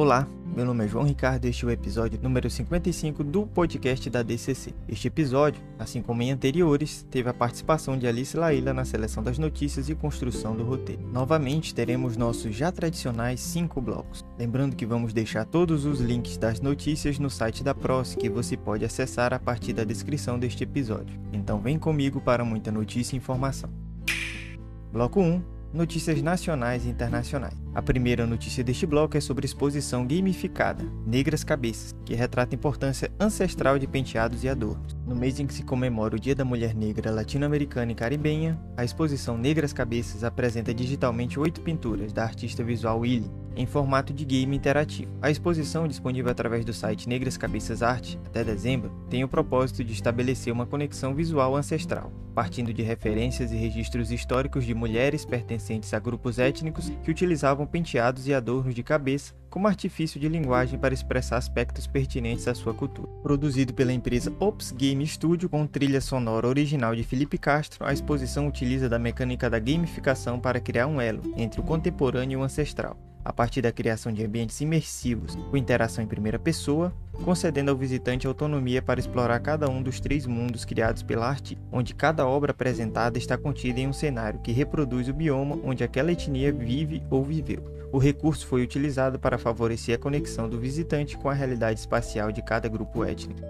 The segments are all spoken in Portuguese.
Olá, meu nome é João Ricardo e este é o episódio número 55 do podcast da DCC. Este episódio, assim como em anteriores, teve a participação de Alice Laila na seleção das notícias e construção do roteiro. Novamente, teremos nossos já tradicionais cinco blocos. Lembrando que vamos deixar todos os links das notícias no site da PROS, que você pode acessar a partir da descrição deste episódio. Então vem comigo para muita notícia e informação. Bloco 1 Notícias nacionais e internacionais. A primeira notícia deste bloco é sobre a exposição gamificada Negras Cabeças, que retrata a importância ancestral de penteados e adornos. No mês em que se comemora o Dia da Mulher Negra Latino-Americana e Caribenha, a exposição Negras Cabeças apresenta digitalmente oito pinturas da artista visual Willy, em formato de game interativo. A exposição, disponível através do site Negras Cabeças Arte até dezembro, tem o propósito de estabelecer uma conexão visual ancestral, partindo de referências e registros históricos de mulheres pertencentes a grupos étnicos que utilizavam penteados e adornos de cabeça como artifício de linguagem para expressar aspectos pertinentes à sua cultura. Produzido pela empresa Ops Game Studio com trilha sonora original de Felipe Castro, a exposição utiliza da mecânica da gamificação para criar um elo entre o contemporâneo e o ancestral a partir da criação de ambientes imersivos com interação em primeira pessoa, concedendo ao visitante autonomia para explorar cada um dos três mundos criados pela arte, onde cada obra apresentada está contida em um cenário que reproduz o bioma onde aquela etnia vive ou viveu. O recurso foi utilizado para favorecer a conexão do visitante com a realidade espacial de cada grupo étnico.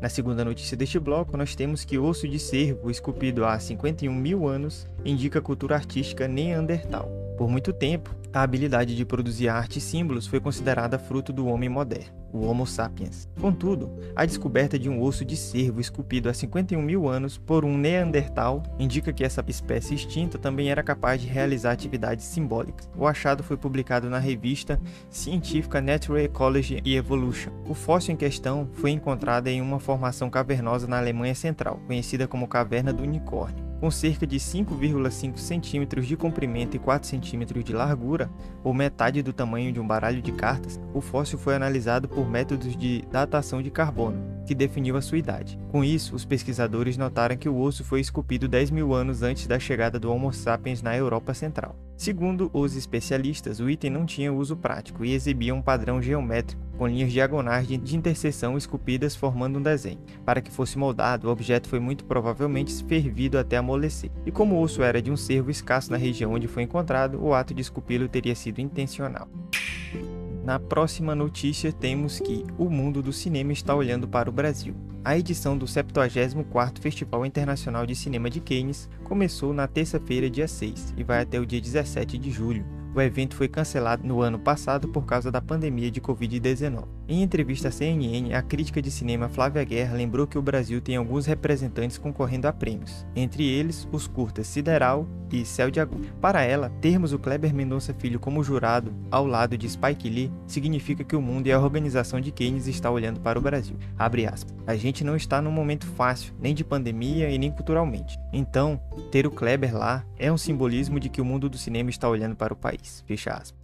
Na segunda notícia deste bloco, nós temos que osso de cervo, esculpido há 51 mil anos, indica cultura artística neandertal. Por muito tempo, a habilidade de produzir arte e símbolos foi considerada fruto do homem moderno, o Homo sapiens. Contudo, a descoberta de um osso de cervo esculpido há 51 mil anos por um Neandertal indica que essa espécie extinta também era capaz de realizar atividades simbólicas. O achado foi publicado na revista científica Natural Ecology and Evolution. O fóssil em questão foi encontrado em uma formação cavernosa na Alemanha Central, conhecida como Caverna do Unicórnio. Com cerca de 5,5 centímetros de comprimento e 4 centímetros de largura, ou metade do tamanho de um baralho de cartas, o fóssil foi analisado por métodos de datação de carbono, que definiu a sua idade. Com isso, os pesquisadores notaram que o osso foi esculpido 10 mil anos antes da chegada do Homo sapiens na Europa Central. Segundo os especialistas, o item não tinha uso prático e exibia um padrão geométrico com linhas diagonais de interseção esculpidas formando um desenho. Para que fosse moldado, o objeto foi muito provavelmente fervido até amolecer. E como o osso era de um cervo escasso na região onde foi encontrado, o ato de esculpi-lo teria sido intencional. Na próxima notícia temos que o mundo do cinema está olhando para o Brasil. A edição do 74º Festival Internacional de Cinema de Cannes começou na terça-feira, dia 6, e vai até o dia 17 de julho. O evento foi cancelado no ano passado por causa da pandemia de Covid-19. Em entrevista à CNN, a crítica de cinema Flávia Guerra lembrou que o Brasil tem alguns representantes concorrendo a prêmios, entre eles os curtas Sideral e Céu de Agulha. Para ela, termos o Kleber Mendonça Filho como jurado ao lado de Spike Lee significa que o mundo e a organização de Keynes está olhando para o Brasil. A gente não está num momento fácil, nem de pandemia e nem culturalmente. Então, ter o Kleber lá é um simbolismo de que o mundo do cinema está olhando para o país. Fecha aspas.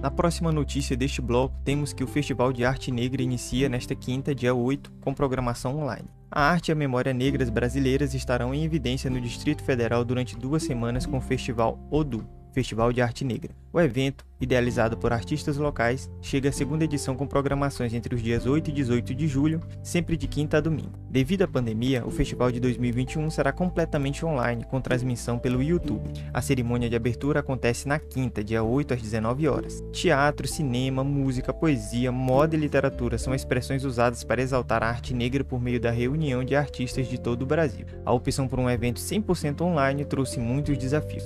Na próxima notícia deste bloco, temos que o Festival de Arte Negra inicia nesta quinta, dia 8, com programação online. A arte e a memória negras brasileiras estarão em evidência no Distrito Federal durante duas semanas com o Festival ODU, Festival de Arte Negra. O evento idealizado por artistas locais, chega à segunda edição com programações entre os dias 8 e 18 de julho, sempre de quinta a domingo. Devido à pandemia, o festival de 2021 será completamente online, com transmissão pelo YouTube. A cerimônia de abertura acontece na quinta, dia 8 às 19 horas. Teatro, cinema, música, poesia, moda e literatura são expressões usadas para exaltar a arte negra por meio da reunião de artistas de todo o Brasil. A opção por um evento 100% online trouxe muitos desafios.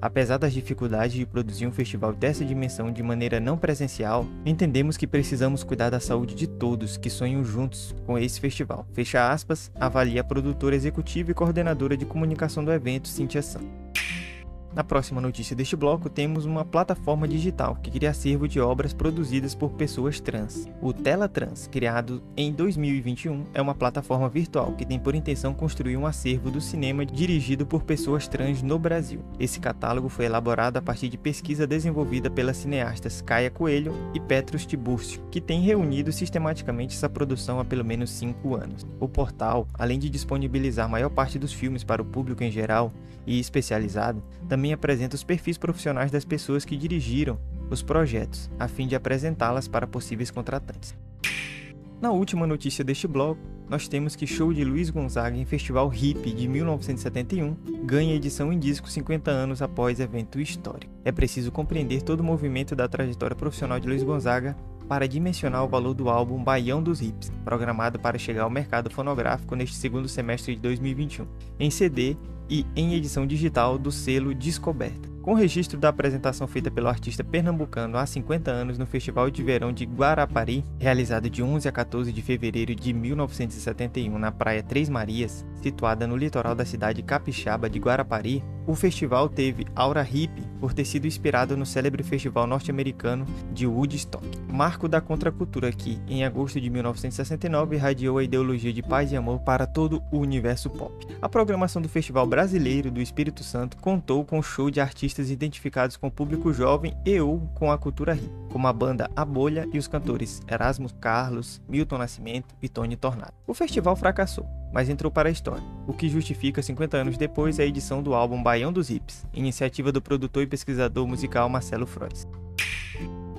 Apesar das dificuldades de produzir um festival dessa dimensão de maneira não presencial, entendemos que precisamos cuidar da saúde de todos que sonham juntos com esse festival. Fecha aspas, avalia a produtora executiva e coordenadora de comunicação do evento, Cintia San. Na próxima notícia deste bloco, temos uma plataforma digital que cria acervo de obras produzidas por pessoas trans. O Trans, criado em 2021, é uma plataforma virtual que tem por intenção construir um acervo do cinema dirigido por pessoas trans no Brasil. Esse catálogo foi elaborado a partir de pesquisa desenvolvida pelas cineastas Caia Coelho e Petrus Tiburcio, que tem reunido sistematicamente essa produção há pelo menos cinco anos. O portal, além de disponibilizar a maior parte dos filmes para o público em geral e especializado, também também apresenta os perfis profissionais das pessoas que dirigiram os projetos, a fim de apresentá-las para possíveis contratantes. Na última notícia deste bloco, nós temos que show de Luiz Gonzaga em Festival Hip de 1971 ganha edição em disco 50 anos após evento histórico. É preciso compreender todo o movimento da trajetória profissional de Luiz Gonzaga para dimensionar o valor do álbum Baião dos Hips, programado para chegar ao mercado fonográfico neste segundo semestre de 2021, em CD e em edição digital do selo Descoberta. Com registro da apresentação feita pelo artista pernambucano há 50 anos no Festival de Verão de Guarapari, realizado de 11 a 14 de fevereiro de 1971 na Praia Três Marias, situada no litoral da cidade capixaba de Guarapari, o festival teve aura hippie por ter sido inspirado no célebre festival norte-americano de Woodstock, marco da contracultura que, em agosto de 1969, irradiou a ideologia de paz e amor para todo o universo pop. A programação do Festival Brasileiro do Espírito Santo contou com show de artistas identificados com o público jovem e ou com a cultura hippie, como a banda A Bolha e os cantores Erasmo Carlos, Milton Nascimento e Tony Tornado. O festival fracassou, mas entrou para a história, o que justifica 50 anos depois a edição do álbum Baião dos Hips, iniciativa do produtor e pesquisador musical Marcelo Frois.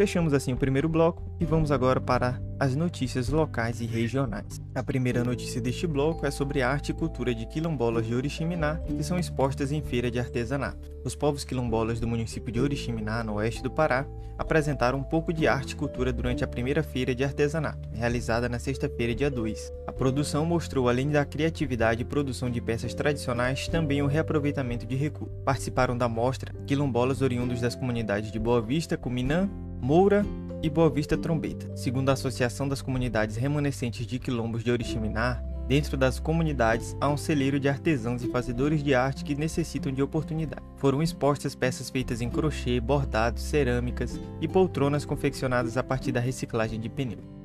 Fechamos assim o primeiro bloco e vamos agora para as notícias locais e regionais. A primeira notícia deste bloco é sobre a arte e cultura de quilombolas de Oriximiná, que são expostas em feira de artesanato. Os povos quilombolas do município de Oriximiná, no oeste do Pará, apresentaram um pouco de arte e cultura durante a primeira feira de artesanato, realizada na sexta-feira, dia 2. A produção mostrou, além da criatividade e produção de peças tradicionais, também o reaproveitamento de recursos. Participaram da mostra quilombolas oriundos das comunidades de Boa Vista, Cuminã, Moura e Boa Vista Trombeta. Segundo a Associação das Comunidades Remanescentes de Quilombos de Oriximiná, dentro das comunidades há um celeiro de artesãos e fazedores de arte que necessitam de oportunidade. Foram expostas peças feitas em crochê, bordados, cerâmicas e poltronas confeccionadas a partir da reciclagem de pneu.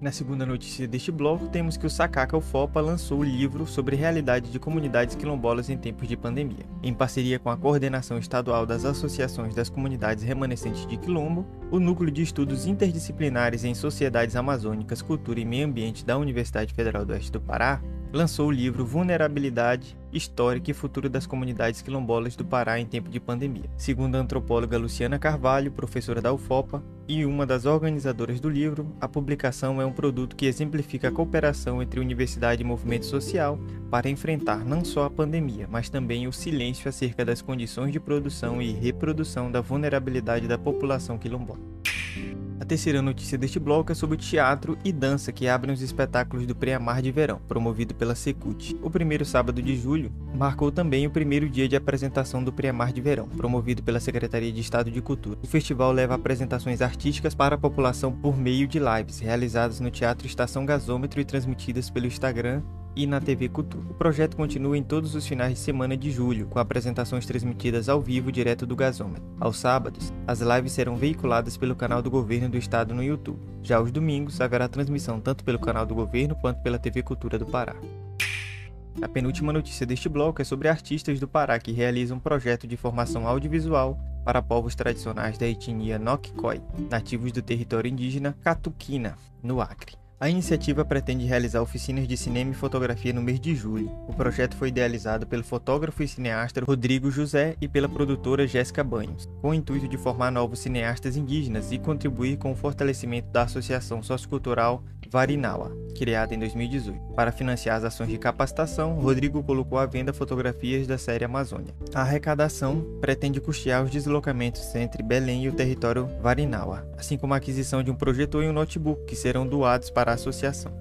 Na segunda notícia deste bloco, temos que o Sakaka UFOPA lançou o livro sobre realidade de comunidades quilombolas em tempos de pandemia. Em parceria com a Coordenação Estadual das Associações das Comunidades Remanescentes de Quilombo, o Núcleo de Estudos Interdisciplinares em Sociedades Amazônicas, Cultura e Meio Ambiente da Universidade Federal do Oeste do Pará lançou o livro Vulnerabilidade, Histórica e Futuro das Comunidades Quilombolas do Pará em Tempo de Pandemia. Segundo a antropóloga Luciana Carvalho, professora da UFOPA e uma das organizadoras do livro, a publicação é um produto que exemplifica a cooperação entre universidade e movimento social para enfrentar não só a pandemia, mas também o silêncio acerca das condições de produção e reprodução da vulnerabilidade da população quilombola. Terceira notícia deste bloco é sobre teatro e dança que abrem os espetáculos do Preamar de Verão, promovido pela Secult. O primeiro sábado de julho marcou também o primeiro dia de apresentação do Preamar de Verão, promovido pela Secretaria de Estado de Cultura. O festival leva apresentações artísticas para a população por meio de lives realizadas no Teatro Estação Gasômetro e transmitidas pelo Instagram e na TV Cultura. O projeto continua em todos os finais de semana de julho, com apresentações transmitidas ao vivo direto do gasômetro. Aos sábados, as lives serão veiculadas pelo canal do governo do estado no YouTube. Já aos domingos, haverá transmissão tanto pelo canal do governo quanto pela TV Cultura do Pará. A penúltima notícia deste bloco é sobre artistas do Pará que realizam um projeto de formação audiovisual para povos tradicionais da etnia Nokkoi, nativos do território indígena Catuquina, no Acre. A iniciativa pretende realizar oficinas de cinema e fotografia no mês de julho. O projeto foi idealizado pelo fotógrafo e cineasta Rodrigo José e pela produtora Jéssica Banhos, com o intuito de formar novos cineastas indígenas e contribuir com o fortalecimento da Associação Sociocultural Varinawa, criada em 2018. Para financiar as ações de capacitação, Rodrigo colocou à venda fotografias da série Amazônia. A arrecadação pretende custear os deslocamentos entre Belém e o território Varinawa, assim como a aquisição de um projetor e um notebook que serão doados para a associação.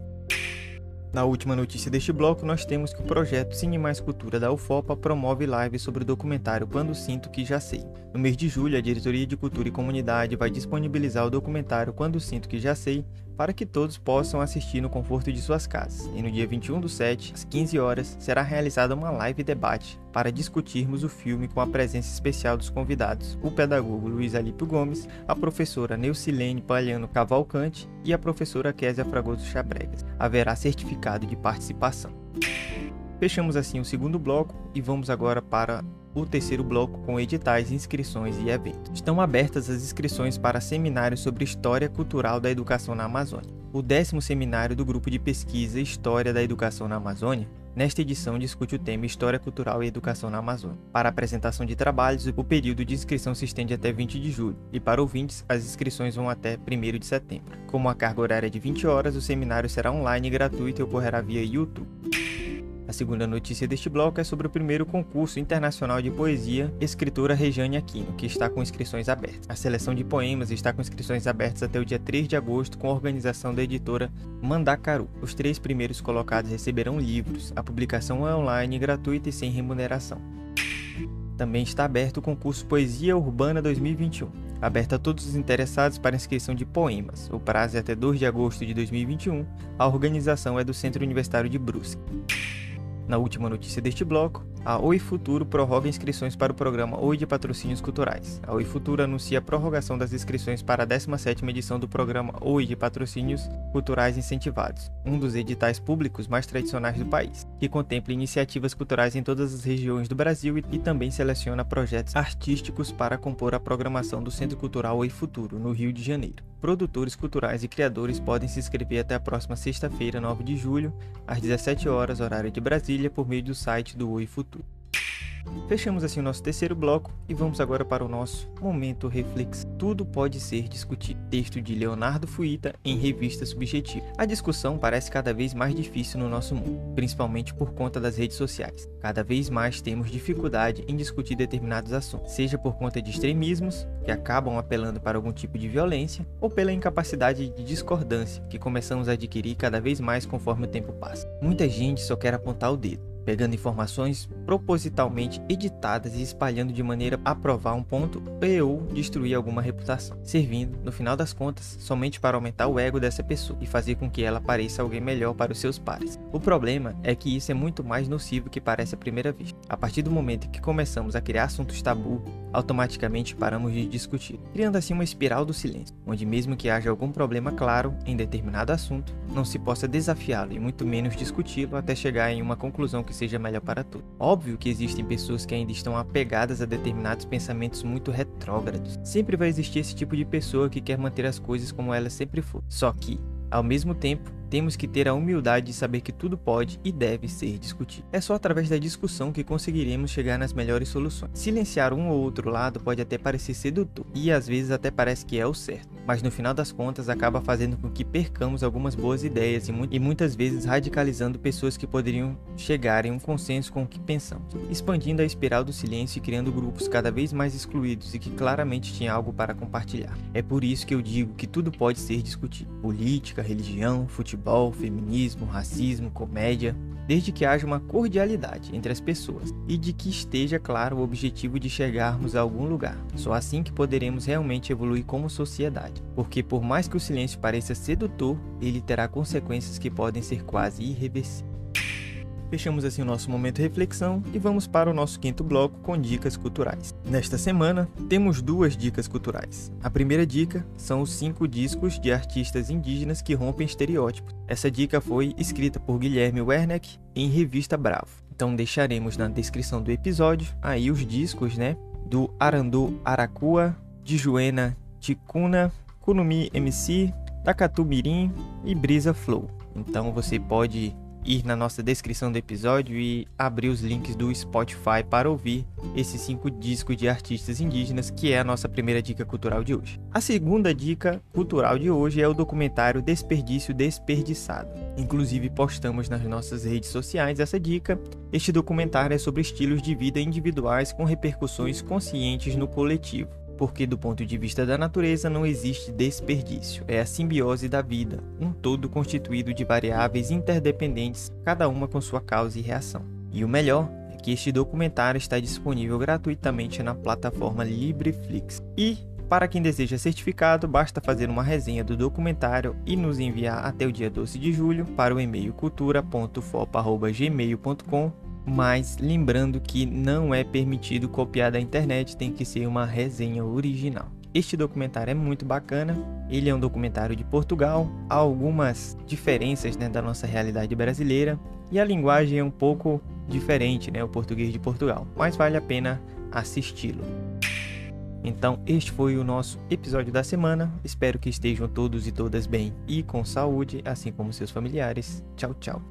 Na última notícia deste bloco, nós temos que o projeto Cine Mais Cultura da UFOPA promove live sobre o documentário Quando Sinto Que Já Sei. No mês de julho, a Diretoria de Cultura e Comunidade vai disponibilizar o documentário Quando Sinto Que Já Sei para que todos possam assistir no conforto de suas casas. E no dia 21 do 7, às 15 horas, será realizada uma live debate para discutirmos o filme com a presença especial dos convidados, o pedagogo Luiz Alípio Gomes, a professora Neucilene Palhano Cavalcante e a professora Késia Fragoso Chabregas. Haverá certificado de participação. Fechamos assim o segundo bloco e vamos agora para o terceiro bloco com editais, inscrições e eventos. Estão abertas as inscrições para seminários sobre História Cultural da Educação na Amazônia. O décimo seminário do Grupo de Pesquisa História da Educação na Amazônia nesta edição discute o tema História Cultural e Educação na Amazônia. Para apresentação de trabalhos, o período de inscrição se estende até 20 de julho, e para ouvintes, as inscrições vão até 1 de setembro. Como a carga horária é de 20 horas, o seminário será online e gratuito e ocorrerá via YouTube. A segunda notícia deste bloco é sobre o primeiro concurso internacional de poesia Escritora Rejane Aquino, que está com inscrições abertas. A seleção de poemas está com inscrições abertas até o dia 3 de agosto com a organização da editora Mandacaru. Os três primeiros colocados receberão livros. A publicação é online, gratuita e sem remuneração. Também está aberto o concurso Poesia Urbana 2021, aberto a todos os interessados para inscrição de poemas. O prazo é até 2 de agosto de 2021. A organização é do Centro Universitário de Brusque. Na última notícia deste bloco, a Oi Futuro prorroga inscrições para o programa Oi de Patrocínios Culturais. A Oi Futuro anuncia a prorrogação das inscrições para a 17ª edição do programa Oi de Patrocínios Culturais Incentivados, um dos editais públicos mais tradicionais do país, que contempla iniciativas culturais em todas as regiões do Brasil e também seleciona projetos artísticos para compor a programação do Centro Cultural Oi Futuro, no Rio de Janeiro. Produtores culturais e criadores podem se inscrever até a próxima sexta-feira, 9 de julho, às 17 horas, horário de Brasília, por meio do site do Oi Futuro. Fechamos assim o nosso terceiro bloco e vamos agora para o nosso momento reflexo. Tudo pode ser discutido. Texto de Leonardo Fuita em Revista Subjetiva. A discussão parece cada vez mais difícil no nosso mundo, principalmente por conta das redes sociais. Cada vez mais temos dificuldade em discutir determinados assuntos, seja por conta de extremismos, que acabam apelando para algum tipo de violência, ou pela incapacidade de discordância que começamos a adquirir cada vez mais conforme o tempo passa. Muita gente só quer apontar o dedo pegando informações propositalmente editadas e espalhando de maneira a provar um ponto e ou destruir alguma reputação, servindo, no final das contas, somente para aumentar o ego dessa pessoa e fazer com que ela pareça alguém melhor para os seus pares. O problema é que isso é muito mais nocivo que parece à primeira vista. A partir do momento que começamos a criar assuntos tabu, automaticamente paramos de discutir, criando assim uma espiral do silêncio, onde mesmo que haja algum problema claro em determinado assunto, não se possa desafiá-lo e muito menos discuti-lo até chegar em uma conclusão que seja melhor para todos. Óbvio que existem pessoas que ainda estão apegadas a determinados pensamentos muito retrógrados. Sempre vai existir esse tipo de pessoa que quer manter as coisas como elas sempre foram. Só que, ao mesmo tempo, temos que ter a humildade de saber que tudo pode e deve ser discutido. É só através da discussão que conseguiremos chegar nas melhores soluções. Silenciar um ou outro lado pode até parecer sedutor e às vezes até parece que é o certo, mas no final das contas acaba fazendo com que percamos algumas boas ideias e, mu e muitas vezes radicalizando pessoas que poderiam chegar em um consenso com o que pensamos, expandindo a espiral do silêncio e criando grupos cada vez mais excluídos e que claramente tinham algo para compartilhar. É por isso que eu digo que tudo pode ser discutido: política, religião, futebol futebol, feminismo, racismo, comédia, desde que haja uma cordialidade entre as pessoas e de que esteja claro o objetivo de chegarmos a algum lugar. Só assim que poderemos realmente evoluir como sociedade, porque por mais que o silêncio pareça sedutor, ele terá consequências que podem ser quase irreversíveis. Fechamos assim o nosso momento de reflexão e vamos para o nosso quinto bloco com dicas culturais. Nesta semana, temos duas dicas culturais. A primeira dica são os cinco discos de artistas indígenas que rompem estereótipos. Essa dica foi escrita por Guilherme Werneck em Revista Bravo. Então deixaremos na descrição do episódio aí os discos, né, do Arandu Aracua, de Juena Ticuna, Kunumi MC, Takatu Mirim e Brisa Flow. Então você pode ir na nossa descrição do episódio e abrir os links do Spotify para ouvir esses cinco discos de artistas indígenas, que é a nossa primeira dica cultural de hoje. A segunda dica cultural de hoje é o documentário Desperdício Desperdiçado. Inclusive, postamos nas nossas redes sociais essa dica. Este documentário é sobre estilos de vida individuais com repercussões conscientes no coletivo porque do ponto de vista da natureza não existe desperdício, é a simbiose da vida, um todo constituído de variáveis interdependentes, cada uma com sua causa e reação. E o melhor é que este documentário está disponível gratuitamente na plataforma LibreFlix. E para quem deseja certificado, basta fazer uma resenha do documentário e nos enviar até o dia 12 de julho para o e-mail cultura.fopa.gmail.com mas lembrando que não é permitido copiar da internet, tem que ser uma resenha original. Este documentário é muito bacana, ele é um documentário de Portugal, há algumas diferenças né, da nossa realidade brasileira e a linguagem é um pouco diferente, né, o português de Portugal, mas vale a pena assisti-lo. Então, este foi o nosso episódio da semana. Espero que estejam todos e todas bem e com saúde, assim como seus familiares. Tchau, tchau.